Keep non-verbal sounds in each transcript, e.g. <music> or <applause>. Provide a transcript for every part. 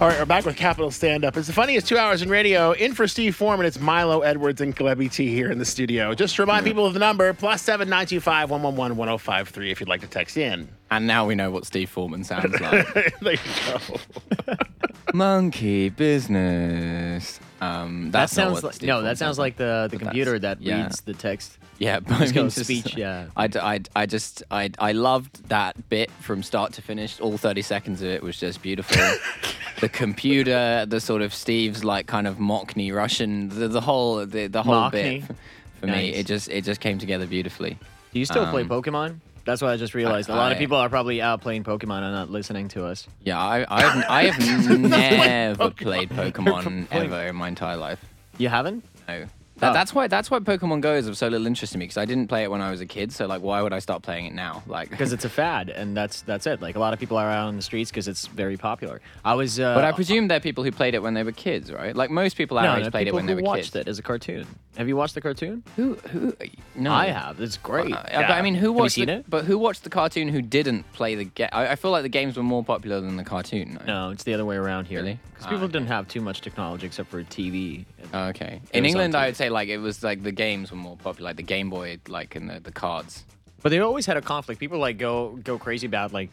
All right, we're back with Capital Stand Up. It's the funniest two hours in radio. In for Steve Foreman, it's Milo Edwards and Glebby T here in the studio. Just to remind people of the number, plus seven nine two five one one one one zero five three if you'd like to text in. And now we know what Steve Foreman sounds like. <laughs> there you go. <laughs> Monkey business. Um, That that's not sounds what like Steve no. Foreman That sounds sounds like the, the computer that yeah. reads the text. Yeah, but Just I go mean, speech, yeah. I, I, I just, I, I loved that bit from start to finish. All 30 seconds of it was just beautiful. <laughs> the computer, the sort of Steve's like kind of Mockney Russian, the, the whole, the, the whole Mockney. bit. For me, Nice. it just, it just came together beautifully. Do you still play Um, Pokemon? That's what I just realized. A lot of people are probably out playing Pokemon and not listening to us. Yeah, I, I've, I have <laughs> never played Pokemon <laughs> ever in my entire life. You haven't? No. That, Oh. That's why. That's why Pokemon Go is of so little interest to me because I didn't play it when I was a kid. So like, why would I start playing it now? Like, Because it's a <laughs> fad, and that's that's it. Like a lot of people are out on the streets because it's very popular. I was. Uh, But I presume they're people who played it when they were kids, right? Like most people our no, no, played it when they were watched kids. it as a cartoon. Have you watched the cartoon? Who? Who? No, I have. It's great. Uh, But I mean, who watched? the, it? But who watched the cartoon? Who didn't play the game? I, I feel like the games were more popular than the cartoon. No, it's the other way around here. Really? Because Ah, people okay. didn't have too much technology except for TV. Okay. In England, I would say like it was like the games were more popular, like the Game Boy, like and the, the cards. But they always had a conflict. People like go go crazy about like,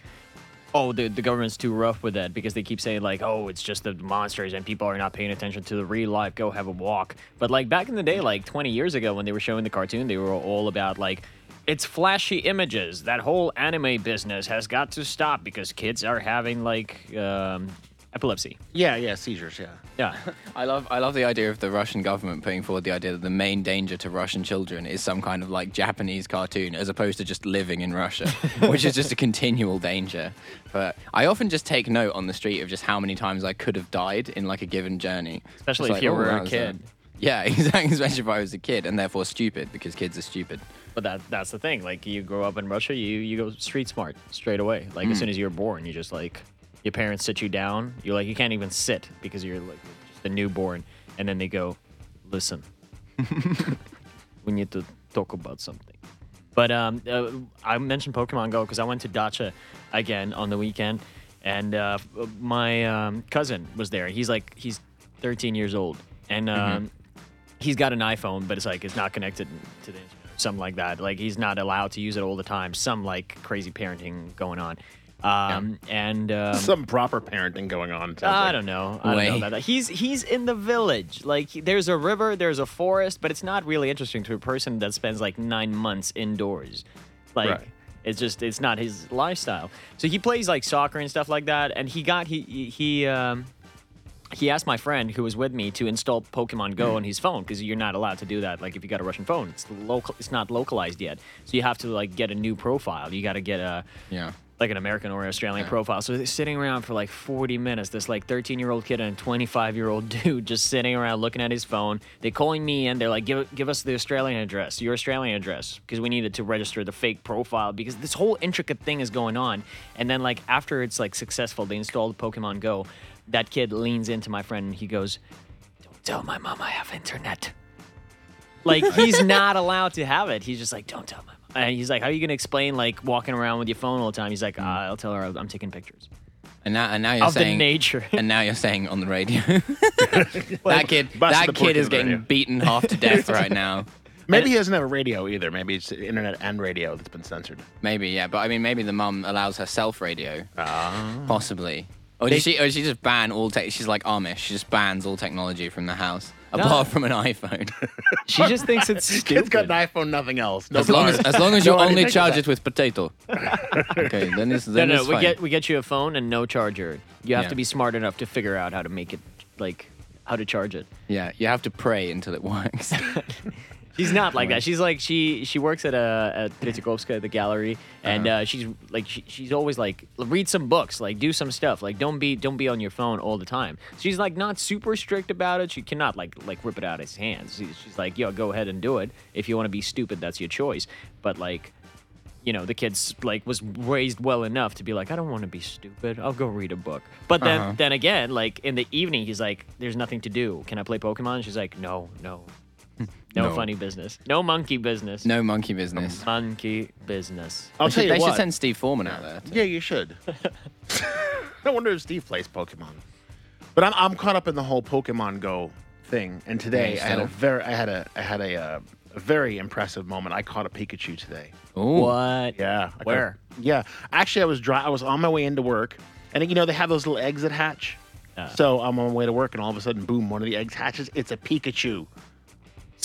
oh, the the government's too rough with that because they keep saying like, oh, it's just the monsters and people are not paying attention to the real life. Go have a walk. But like back in the day, like 20 years ago when they were showing the cartoon, they were all about like. It's flashy images. That whole anime business has got to stop because kids are having like um, epilepsy. Yeah, yeah, seizures, yeah. Yeah. <laughs> I love I love the idea of the Russian government putting forward the idea that the main danger to Russian children is some kind of like Japanese cartoon as opposed to just living in Russia, <laughs> which is just a continual danger. But I often just take note on the street of just how many times I could have died in like a given journey. Especially It's if you oh, were that a was kid. yeah, <laughs> exactly. Especially if I was a kid and therefore stupid because kids are stupid. But that that's the thing. Like you grow up in Russia, you you go street smart straight away. Like as mm. soon as you're born, you just like your parents sit you down. You're like you can't even sit because you're like just a newborn, and then they go, listen, <laughs> we need to talk about something. But um, uh, I mentioned Pokemon Go because I went to Dacha again on the weekend, and uh, my um, cousin was there. He's like he's 13 years old, and um, he's got an iPhone, but it's like it's not connected to the internet, something like that. Like he's not allowed to use it all the time. Some like crazy parenting going on. Um, and um, <laughs> Some proper parenting going on. I like. don't know. I don't know about that. He's he's in the village. Like he- there's a river, there's a forest, but it's not really interesting to a person that spends like nine months indoors. Like Right. it's just it's not his lifestyle. So he plays like soccer and stuff like that. And he got he he- he um he asked my friend who was with me to install Pokemon Go on his phone because you're not allowed to do that. Like if you got a Russian phone, it's local. It's not localized yet, so you have to like get a new profile. You got to get a Yeah. Like an American or Australian profile. So they're sitting around for like 40 minutes. This like 13 year old kid and a 25 year old <laughs> dude just sitting around looking at his phone. They're calling me and they're like, give give us the Australian address, your Australian address, because we needed to register the fake profile because this whole intricate thing is going on. And then like after it's like successful, they installed Pokemon Go. That kid leans into my friend and he goes, "Don't tell my mom I have internet." Like he's <laughs> not allowed to have it. He's just like, don't tell my. And he's like, how are you gonna explain like walking around with your phone all the time? He's like, ah, I'll tell her I'm taking pictures And now, and now you're of the saying, nature. <laughs> and now you're saying on the radio, <laughs> that kid, busted that kid kid is getting radio. beaten half to death <laughs> right now. Maybe he doesn't have a radio either. Maybe it's internet and radio that's been censored. Maybe, yeah, but I mean, maybe the mum allows herself radio, Ah. possibly. Or does she? Or does she just ban all tech? She's like Amish. She just bans all technology from the house, apart from an iPhone. <laughs> she just thinks it's <laughs> Kid's got an iPhone, nothing else. No as long as, cars. as long as you No only anything charge like it with potato. okay, then it's No, then no, it's we fine. get we get you a phone and no charger. You have Yeah. to be smart enough to figure out how to make it like how to charge it. yeah, you have to pray until it works. <laughs> She's not like that. She's like she she works at a at Tretyakovska, the gallery, and uh she's like she, she's always like read some books, like do some stuff, like don't be don't be on your phone all the time. She's like not super strict about it. She cannot like like rip it out of his hands. She- She's like, yo, go ahead and do it. If you want to be stupid, that's your choice. But like. You know, the kid's like was raised well enough to be like, I don't want to be stupid. I'll go read a book. But then, Uh-huh. then again, like in the evening, he's like, "There's nothing to do. Can I play Pokemon?" She's like, "No, no, no, No. funny business. No monkey business. no monkey business. Monkey business. I'll tell should, you they what. should send Steve Foreman out there. to- Yeah, you should. <laughs> I wonder if Steve plays Pokemon. But I'm, I'm caught up in the whole Pokemon Go thing, and today I had a still? very I had a I had a, uh, a very impressive moment. I caught a Pikachu today. Ooh. What? Yeah. I caught- Where? yeah. Actually, I was dry. I was on my way into work, and you know they have those little eggs that hatch. Yeah. So I'm on my way to work, and all of a sudden, boom! One of the eggs hatches. It's a Pikachu.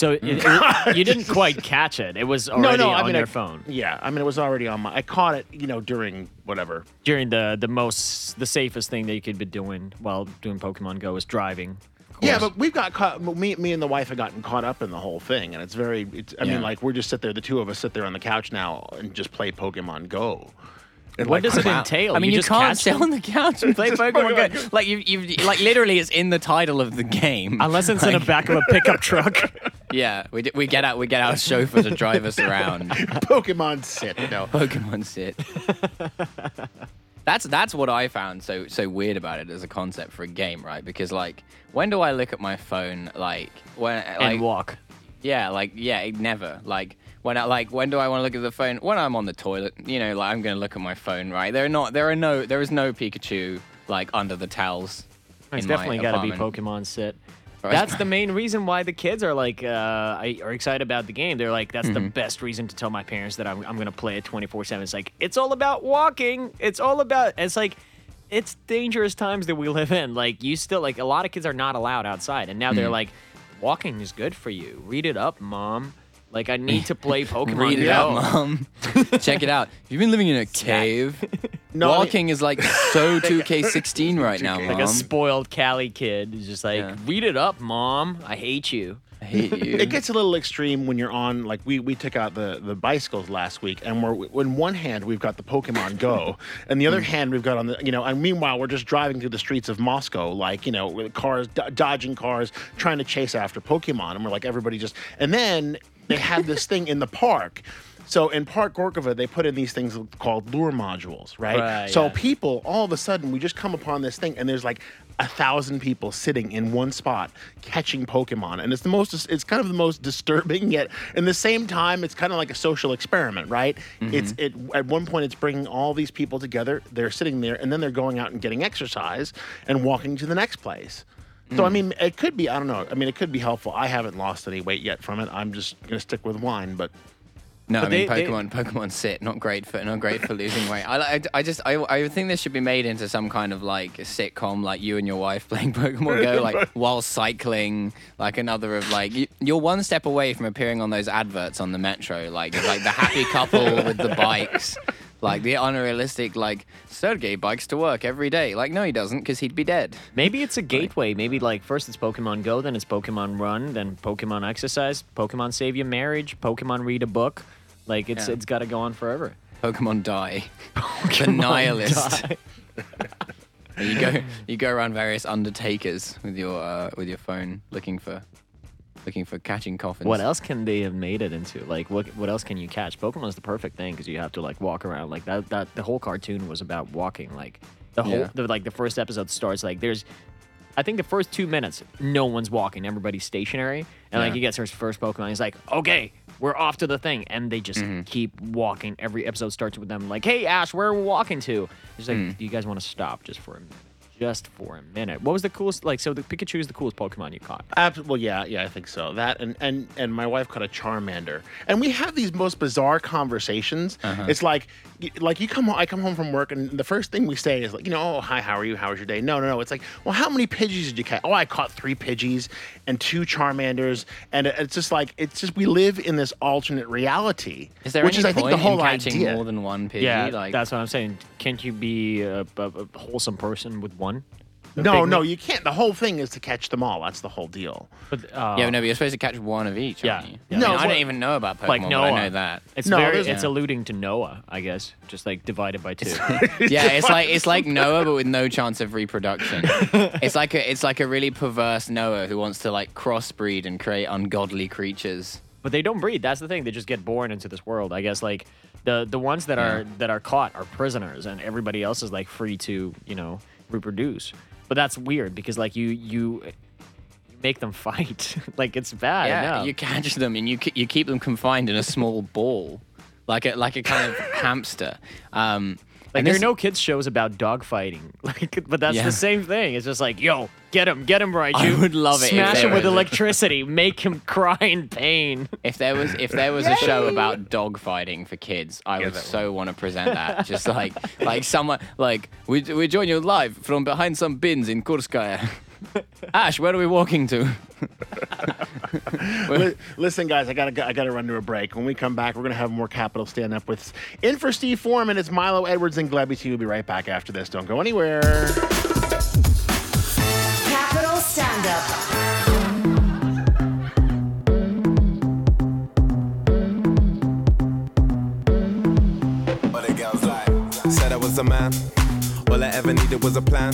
So it, it- <laughs> you didn't quite catch it. It was already no, no. on I mean, your I, phone Yeah. I mean, it was already on my. I caught it, you know, during whatever. during the the most the safest thing that you could be doing while doing Pokemon Go is driving. Yeah, but we've got caught. Me, me and the wife have gotten caught up in the whole thing, and it's very. It's, I Yeah. mean, like we're just sit there. The two of us sit there on the couch now and just play Pokemon Go. And what like, does it Wow. entail? I mean, you, just can't catch sit on the couch and <laughs> play Pokemon Pokemon Go. Like you, you've like literally, it's in the title of the game. unless it's in the back of a pickup <laughs> truck. yeah, we, d- we get out we get our chauffeur to drive us around. <laughs> Pokemon sit. No. Pokemon sit. that's that's what I found so so weird about it as a concept for a game, right? Because like, when do I look at my phone? Like when like and walk. yeah, like yeah, it never like. When I like, when do I want to look at the phone? When I'm on the toilet, you know, like I'm gonna look at my phone, right? There are not, there are no, there is no Pikachu like under the towels. It's definitely got to be. Pokemon Sit. Right. That's the main reason why the kids are like uh, I- are excited about the game. They're like, that's the Mm-hmm. best reason to tell my parents that I'm, I'm going to play it 24 seven. It's like it's all about walking. It's all about. It's like it's dangerous times that we live in. Like you still like a lot of kids are not allowed outside, and now they're Mm-hmm. like, walking is good for you. Read it up, mom. Like I need to play <laughs> Pokemon Read it Go. out, mom. <laughs> Check it out. You've been living in a cave. <laughs> No, I mean- Walking is like so 2K16 right now, 2K. mom. Like a spoiled Cali kid is just like, Yeah. read it up, mom. I hate you. I hate you. It gets a little extreme when you're on like we we took out the the bicycles last week and we're in one hand we've got the Pokemon Go and the other hmm. hand we've got on the you know and meanwhile we're just driving through the streets of Moscow like you know with cars do- dodging cars trying to chase after Pokemon and we're like everybody just and then they had this thing in the park. So in Park Gorkova, they put in these things called lure modules, right? Right, so yeah. people, all of a sudden, we just come upon this thing, and there's like a thousand people sitting in one spot catching Pokemon, and it's the most, it's kind of the most disturbing yet, in the same time, it's kind of like a social experiment, right? Mm-hmm. It's it at one point, it's bringing all these people together. They're sitting there, and then they're going out and getting exercise and walking to the next place. So I mm. mean, it could be. I don't know. I mean, it could be helpful. I haven't lost any weight yet from it. I'm just gonna stick with wine, but No, I mean they- they- Pokemon. Pokemon sit, not great for not great for losing weight. I, I, I just I, I think this should be made into some kind of like a sitcom, like you and your wife <laughs> playing Pokemon Go, like <laughs> while cycling, like another of like you, you're one step away from appearing on those adverts on the metro, like like the happy couple with the bikes. Like the unrealistic, like Sergey bikes to work every day. Like, no, he doesn't, because he'd be dead. Maybe it's a gateway. Maybe like first it's Pokemon Go, then it's Pokemon Run, then Pokemon Exercise, Pokemon Save Your Marriage, Pokemon Read a Book. Like it's Yeah. it's got to go on forever. Pokemon die. <laughs> the nihilist. Die. <laughs> you go you go around various undertakers with your uh, with your phone looking for looking for catching coffins. What else can they have made it into? Like what what else can you catch? Pokemon's the perfect thing because you have to like walk around. Like that that the whole cartoon was about walking. Like the whole Yeah. the, like the first episode starts like there's. I think the first two minutes, no one's walking. Everybody's stationary, and like he gets his first Pokemon. He's like, "Okay, we're off to the thing," and they just Mm-hmm. keep walking. Every episode starts with them like, "Hey, Ash, where are we walking to?" He's like, Mm. "Do you guys want to stop just for a minute? Just for a minute." What was the coolest? Like, so the Pikachu is the coolest Pokemon you caught. Abs- well, yeah, yeah, I think so. That and and and my wife caught a Charmander, and we have these most bizarre conversations. Uh-huh. It's like, like you come, I come home from work, and the first thing we say is like, you know, oh hi, how are you? How was your day? No, no, no. It's like, well, how many Pidgeys did you catch? Oh, I caught three Pidgeys and two Charmanders, and it's just like it's just we live in this alternate reality, is there which any is I think the whole in catching idea. more than one Pidgey? Yeah, like that's what I'm saying. Can't you be a, a, a wholesome person with one? A no, no, mi- you can't. The whole thing is to catch them all. That's the whole deal. But, uh, yeah, no, but you're supposed to catch one of each. Yeah. aren't you? Yeah. I, mean, No, I but- don't even know about Pokemon, like but I know that. It's No, very. It's Yeah. alluding to Noah, I guess, just like divided by two. <laughs> yeah, it's like it's like Noah, but with no chance of reproduction. <laughs> it's like a it's like a really perverse Noah who wants to like crossbreed and create ungodly creatures. but they don't breed. That's the thing. They just get born into this world. I guess like the the ones that are that are caught are prisoners, and everybody else is like free to you know reproduce. But that's weird because like you you. you Make them <laughs> fight, like it's bad. yeah, you catch them and you you keep them confined in a small <laughs> ball, like a like a kind of <laughs> hamster. Um, Like there are no kids shows about dogfighting. <laughs> Like, but that's Yeah. the same thing. It's just like, yo, get him, get him right. I You would love it Smash him with electricity, <laughs> make him cry in pain. If there was if there was a show about dog fighting for kids, I would that so want to present that. <laughs> Just like like someone like we we join you live from behind some bins in Kurskaya. Ash, where are we walking to? <laughs> Li- Listen, guys, I gotta I gotta run to a break. When we come back, we're gonna have more Capital stand up with in for Steve Foreman. It's Milo Edwards and Glebby T. We'll be right back after this. Don't go anywhere. Capital Stand Up. What the girls like? Said I was a man. All I ever needed was a plan.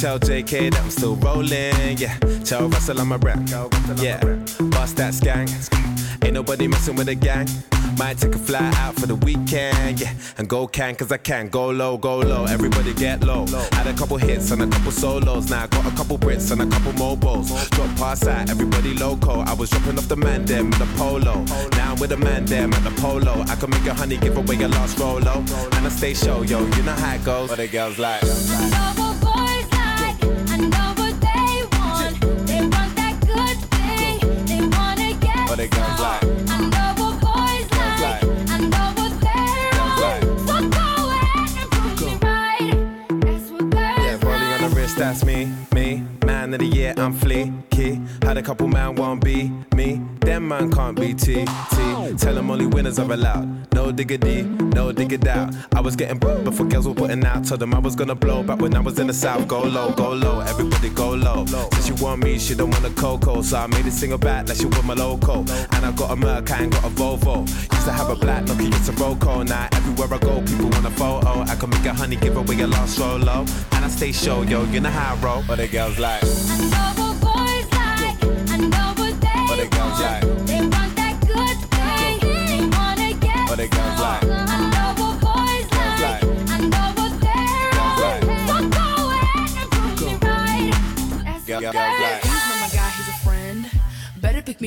Tell JK that I'm still rolling. Yeah. Tell Russell I'm a rap. Yeah. Bust that skank. Ain't nobody messing with a gang. Might take a fly out for the weekend. Yeah. And go can cause I can. Go low, go low. Everybody get low. Had a couple hits and a couple solos. Now I got a couple Brits and a couple mobiles. Drop pass out. Everybody loco. I was dropping off the man them with a polo. Now I'm with a man them at the polo. I can make a honey give away a lost rolo. And I stay show, yo. You know how it goes. What the girls like? That's me, me. Man of the year, I'm fleeky. Had a couple man won't be me. Them man can't be T, T. Tell them only winners are allowed. No diggity, no diggity out. I was getting booked before girls were putting out. Told them I was gonna blow back when I was in the south. Go low, go low, everybody go low. Said she want me, she don't want a cocoa. So I made it single back like she want my loco. And I got a Merc, I ain't got a Volvo. Used to have a black Nokia, it's a Roco. Now everywhere I go, people want a photo. I can make a honey, give away a lost solo. And I stay show, yo, you know how I roll. What the girls like?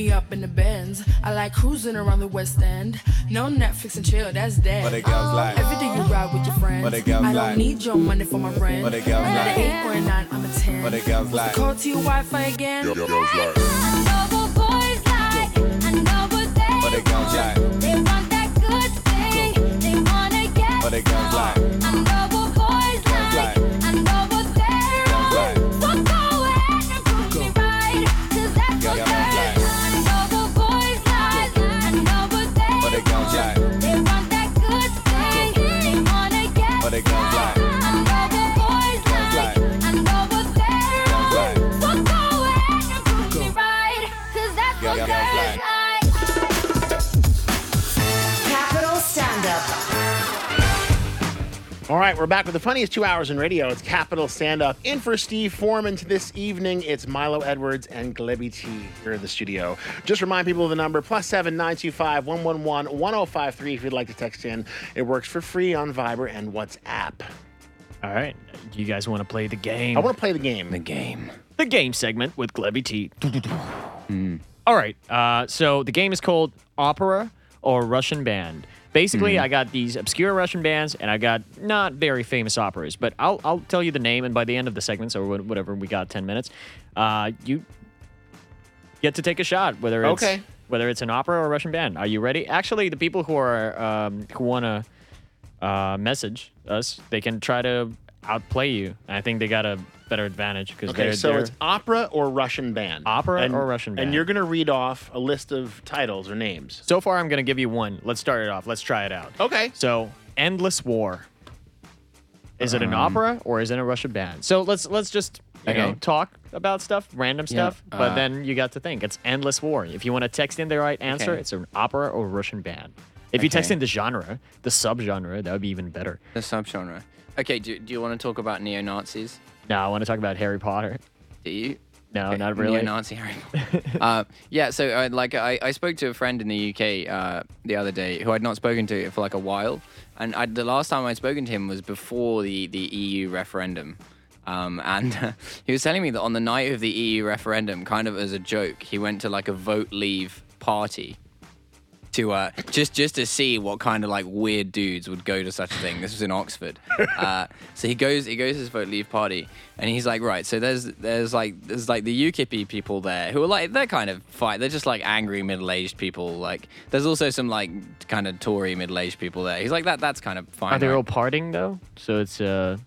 Me up in the Benz. I like cruising around the West End. No Netflix and chill, that's dead. What they girls like? Every day you ride with your friends. What they girls I don't like? need your money for my rent. What they girls like? eight or a nine, I'm a ten. What they girls What's like? the code to your Wi-Fi again? I know what boys girls like? Right, we're back with the funniest two hours in radio. It's Capital Stand Up. In for Steve Foreman to this evening, it's Milo Edwards and Glebby T here in the studio. Just remind people of the number plus seven nine two five one one one one zero five three if you'd like to text in. It works for free on Viber and WhatsApp. All right. Do you guys want to play the game? I want to play the game. The game. the game segment with Glebby T. <laughs> All right. Uh, so the game is called Opera or Russian Band. Basically, I got these obscure Russian bands and I got not very famous operas, but I'll, I'll tell you the name, and by the end of the segments or whatever, we got 10 minutes, uh, you get to take a shot, whether it's, Okay. whether it's an opera or a Russian band. Are you ready? Actually, the people who are um, who want to uh, message us, they can try to outplay you. I think they got a better advantage because Okay, they're, so they're it's opera or Russian band. Opera And- or Russian band. And you're going to read off a list of titles or names. So far, I'm going to give you one. Let's start it off. Let's try it out. Okay. So, Endless War. Is it an opera or is it a Russian band? So let's let's just you know Okay. talk about stuff, random stuff, but uh, then you got to think. It's Endless War. If you want to text in the right answer, Okay. it's an opera or Russian band. If you text in the genre, the subgenre, that would be even better. The subgenre. Okay, do, do you want to talk about neo Nazis? No, I want to talk about Harry Potter. Do you? No, Okay, not really. Neo-Nazi Harry <laughs> Potter. uh, yeah, so uh, like I, I spoke to a friend in the UK uh, the other day who I'd not spoken to for like a while, and I, the last time I'd spoken to him was before the the EU referendum. Um, <laughs> and he was telling me that on the night of the EU referendum, kind of as a joke, he went to like a vote leave party. To uh, just just to see what kind of like weird dudes would go to such a thing. This was in Oxford. <laughs> Uh, so he goes he goes to this vote leave party, and he's like, right. So there's there's like there's like the UKIP people there who are like they're kind of fight. They're just like angry middle aged people. Like there's also some like kind of Tory middle aged people there. He's like that that's kind of fine. Are they right? all partying though? So it's uh,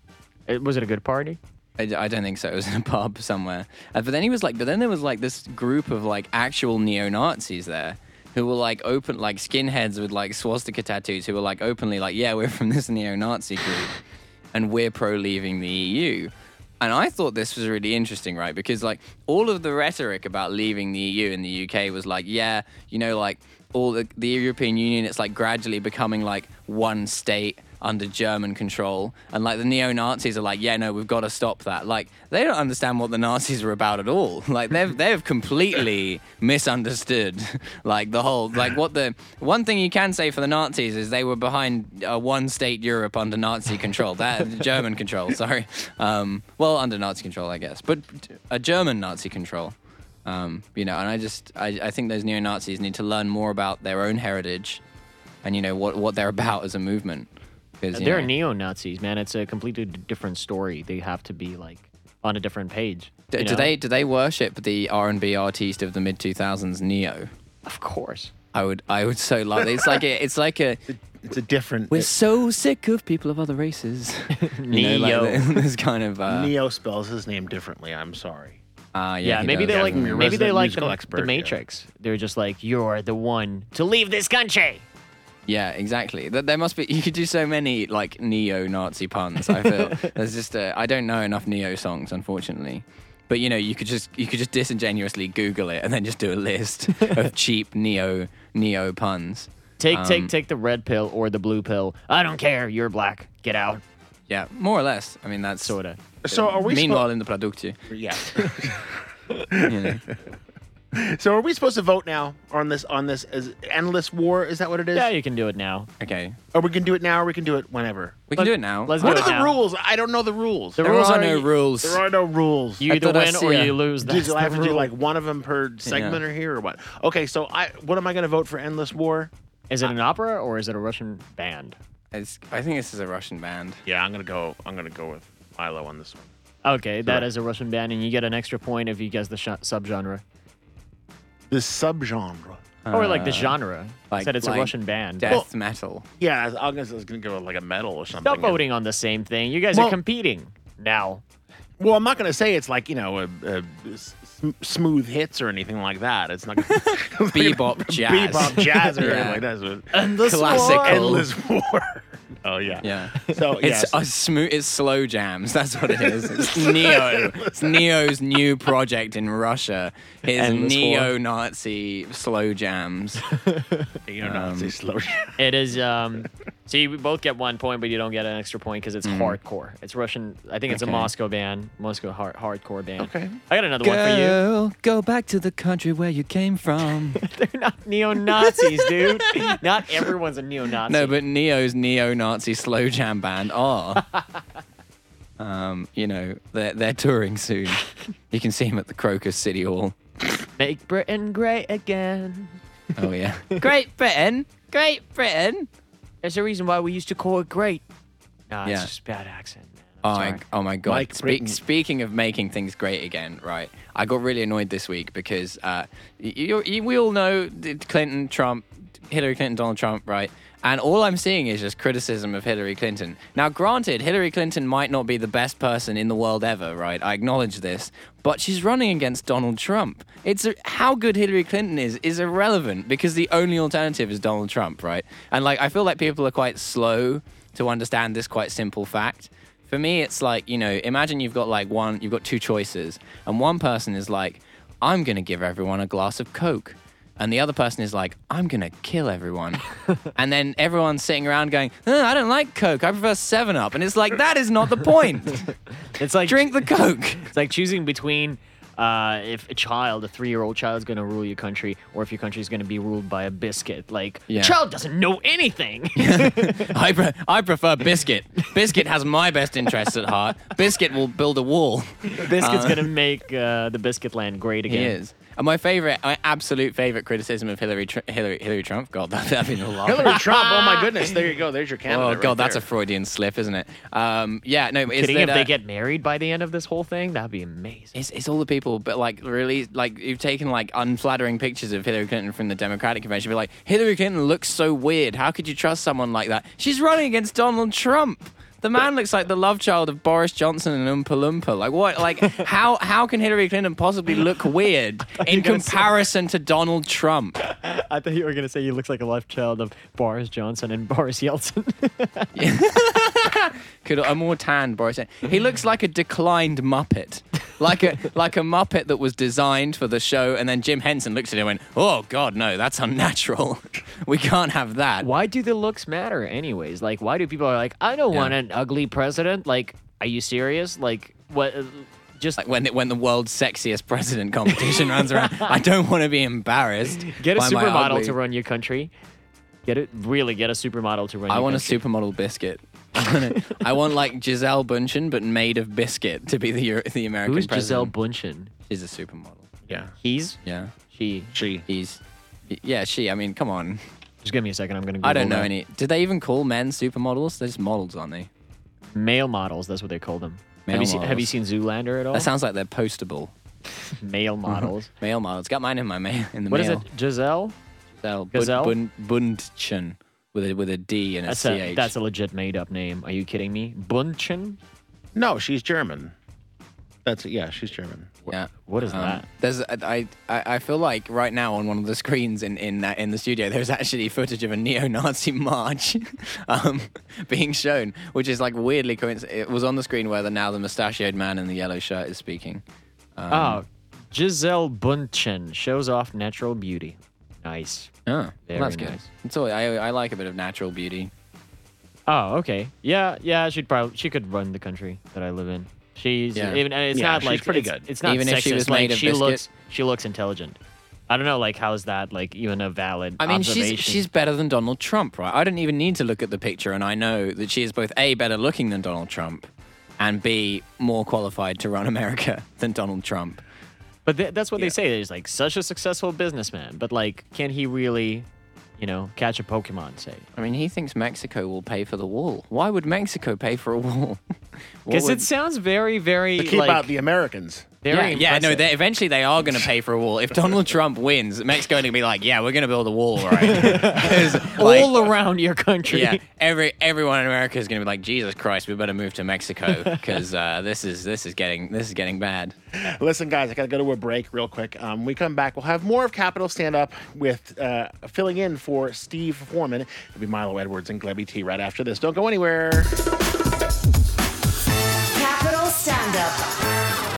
it, was it a good party? I, I don't think so. It was in a pub somewhere. Uh, but then he was like, but then there was like this group of like actual neo Nazis there who were like open, like skinheads with like swastika tattoos who were like openly like, yeah, we're from this neo Nazi group and we're pro leaving the EU. And I thought this was really interesting, right? Because like all of the rhetoric about leaving the EU in the UK was like, yeah, you know, like all the, the European Union, it's like gradually becoming like one state under German control. And like the neo Nazis are like, yeah, no, we've got to stop that. Like they don't understand what the Nazis are about at all. <laughs> Like they've they've completely <laughs> misunderstood <laughs> like the whole like what the one thing you can say for the Nazis is they were behind uh, one state Europe under Nazi control, that German control. Sorry, um, well under Nazi control, I guess, but a German Nazi control. Um, you know, and I just I, I think those neo Nazis need to learn more about their own heritage, and you know what what they're about as a movement. Because They're know, neo Nazis, man. It's a completely d- different story. They have to be like on a different page. do, do know? they do they worship the R and B artist of the mid two thousands, Neo? Of course. I would I would so love it. It's like a, <laughs> it's like a It's a different. we're so sick of people of other races. <laughs> You know, Neo. <laughs> like the- this kind of uh, Neo spells his name differently. I'm sorry. uh, yeah, Yeah, maybe does. they like from your maybe they like the, expert, the yeah. Matrix. They're just like you're the one to leave this country. Yeah, exactly. Th- There must be. You could do so many like neo-Nazi puns. I feel <laughs> there's just. A, I don't know enough neo songs, unfortunately. But you know, you could just you could just disingenuously Google it and then just do a list <laughs> of cheap neo neo puns. Take Um, take take the red pill or the blue pill. I don't care. You're black. Get out. Yeah, more or less. I mean, that's Sorta. So are we? Meanwhile, in the Productio, suppo- yeah. <laughs> you know. <laughs> so are we supposed to vote now on this? On this is endless war? Is that what it is? Yeah, you can do it now. okay, Or we can do it now, or we can do it whenever. we can Let- do it now. let's What do are it the now. rules? I don't know the rules. The there rules are are no you- rules. There are no rules. You I either thought I win see or a- you lose. That's Did I have the to do rule. like one of them per segment or here or what? Okay, so I what am I going to vote for endless war? Is it an opera or is it a Russian band? It's, I think this is a Russian band. Yeah, I'm gonna go. I'm gonna go with Milo on this one. Okay, that is a Russian band, and you get an extra point if you guess the sh- subgenre The subgenre. or like the Uh, genre. like- Said it's like a Russian band. Death metal. Yeah, I was, I was gonna go with like a metal or something. Stop voting on the same thing. You guys Well- are competing now. Well, I'm not gonna say it's like you know a, a s- smooth hits or anything like that. It's not gonna <laughs> Bebop jazz. bebop jazz or Yeah. anything like that. So Endless Classical. war. endless war. <laughs> Oh yeah. Yeah. So It's yes. a smooth. It's slow jams. That's what it is. It's <laughs> Neo. It's Neo's new project in Russia. His Endless neo-Nazi slow jams. you know, Nazi um, slow. It is. Um, see, we both get one point, but you don't get an extra point because it's hardcore. It's Russian. I think it's a Mm. Moscow band, Moscow hard, hardcore band. Okay. I got another one for you. Go back to the country where you came from. <laughs> They're not neo Nazis, dude. <laughs> not everyone's a neo Nazi. no, but Neo's neo-Nazi slow jam band are. <laughs> Um, you know, they're they're touring soon. You can see them at the Crocus City Hall. make Britain great again. Oh yeah. Great Britain, Great Britain. There's a reason why we used to call it great. Nah, Yeah. it's just bad accent, man. Oh I'm my, sorry. oh my god! Mike Spe- Britton. speaking of making things great again, right? I got really annoyed this week because uh, you, you, we all know that Clinton, Trump, Hillary Clinton, Donald Trump, right? And all I'm seeing is just criticism of Hillary Clinton. Now, granted, Hillary Clinton might not be the best person in the world ever, right? I acknowledge this, but she's running against Donald Trump. It's a, how good Hillary Clinton is is irrelevant because the only alternative is Donald Trump, right? And like, I feel like people are quite slow to understand this quite simple fact. For me, it's like, you know, imagine you've got like one, you've got two choices, and one person is like, I'm going to give everyone a glass of Coke. And the other person is like, I'm going to kill everyone. <laughs> and then everyone's sitting around going, "Uh, I don't like Coke. I prefer 7 Up. And it's like, that is not the point. <laughs> It's like Drink the <laughs> Coke. It's like choosing between uh, if a child, a three-year-old child, is going to rule your country, or if your country is going to be ruled by a biscuit. Like, Yeah. child doesn't know anything. I, pre- I prefer Biscuit. Biscuit has my best interests at heart. Biscuit will build a wall. Biscuit's going to make uh, the biscuit land great again. He is. And my favorite, my absolute favorite criticism of Hillary, Tr- Hillary, Hillary Trump. God, that, <laughs> that'd been a lot. Hillary Trump. Oh my goodness. There you go. There's your candidate. Oh right god, that's a. Freudian slip, isn't it? Um, yeah, no. Is Kidding that, if they uh, get married by the end of this whole thing, that'd be amazing. It's, it's all the people, but like really, like you've taken like unflattering pictures of Hillary Clinton from the Democratic convention. Be like, Hillary Clinton looks so weird. How could you trust someone like that? She's running against Donald Trump. The man looks like the love child of Boris Johnson and Oompa Loompa. Like what? Like <laughs> how? How can Hillary Clinton possibly look weird <laughs> in comparison to Donald Trump? I thought you were gonna say he looks like a love child of Boris Johnson and Boris Yeltsin. <laughs> Could a more tanned Boris? He looks like a declined Muppet, like a like a Muppet that was designed for the show, and then Jim Henson looked at it and went, "Oh God, no, that's unnatural. we can't have that." why do the looks matter, anyways? Like, why do people are like, I don't Yeah. want an ugly president? Like, are you serious? Like, what? uh, Just Like when it, when the world's sexiest president competition runs around, <laughs> I don't want to be embarrassed. get a by supermodel ugly- to run your country. Get it really get a supermodel to run. I your want a supermodel biscuit. <laughs> I want, a- I want like Giselle Bundchen, but made of biscuit to be the Euro- the American Who's Giselle president. Bundchen? She's a supermodel. Yeah. He's Yeah, she. She. he's. Yeah, she. I mean, come on. Just give me a second. I'm gonna. Google I don't know that. any. Did they even call men supermodels? They're just models, aren't they? Male models. That's what they call them. Male have you seen Have you seen Zoolander at all? That sounds like they're postable. <laughs> male <laughs> models. Male models. Got mine in my mail. In the What is mail. it? Giselle. Giselle. Gazelle? Bund, Bundchen with a with a D and a That's CH. a that's a legit made up name. Are you kidding me? Bunchen. No, she's German. That's yeah, she's German. Yeah. What is Um, that? There's, I, I, I feel like right now on one of the screens in in that in the studio, there's actually footage of a neo-Nazi <laughs> march, um, being shown, which is like weirdly coincident. It was on the screen where the now the mustachioed man in the yellow shirt is speaking. Um, oh, Giselle Bunchen shows off natural beauty. Nice. oh, well, that's good. nice. It's all, I, I like a bit of natural beauty. Oh, okay. Yeah, yeah. She'd probably she could run the country that I live in. She's Yeah. even. and It's Yeah, not she's like pretty it's, good. It's not Even if she was like, made of she biscuit? looks she looks intelligent. I don't know. Like, how is that like even a valid? I mean, she's observation? she's better than Donald Trump, right? I don't even need to look at the picture, and I know that she is both a better looking than Donald Trump, and b more qualified to run <laughs> America than Donald Trump. But th- that's what Yeah. they say. He's like such a successful businessman, but like, can he really, you know, catch a Pokemon? Say, I mean, he thinks Mexico will pay for the wall. Why would Mexico pay for a wall? <laughs> Because would- it sounds very, very To keep like, out the Americans. Very yeah, yeah, no. They, eventually, they are going to pay for a wall. If Donald Trump wins, Mexico going to be like, "Yeah, we're going to build a wall, right?" <laughs> 'Cause, like, all around your country. yeah, every everyone in America is going to be like, "Jesus Christ, we better move to Mexico <laughs> because uh, this is this is getting this is getting bad." Listen, guys, I got to go to a break real quick. Um, when we come back, we'll have more of Capital Stand Up with uh, filling in for Steve Foreman. It'll be Milo Edwards and Glebby T right after this. Don't go anywhere.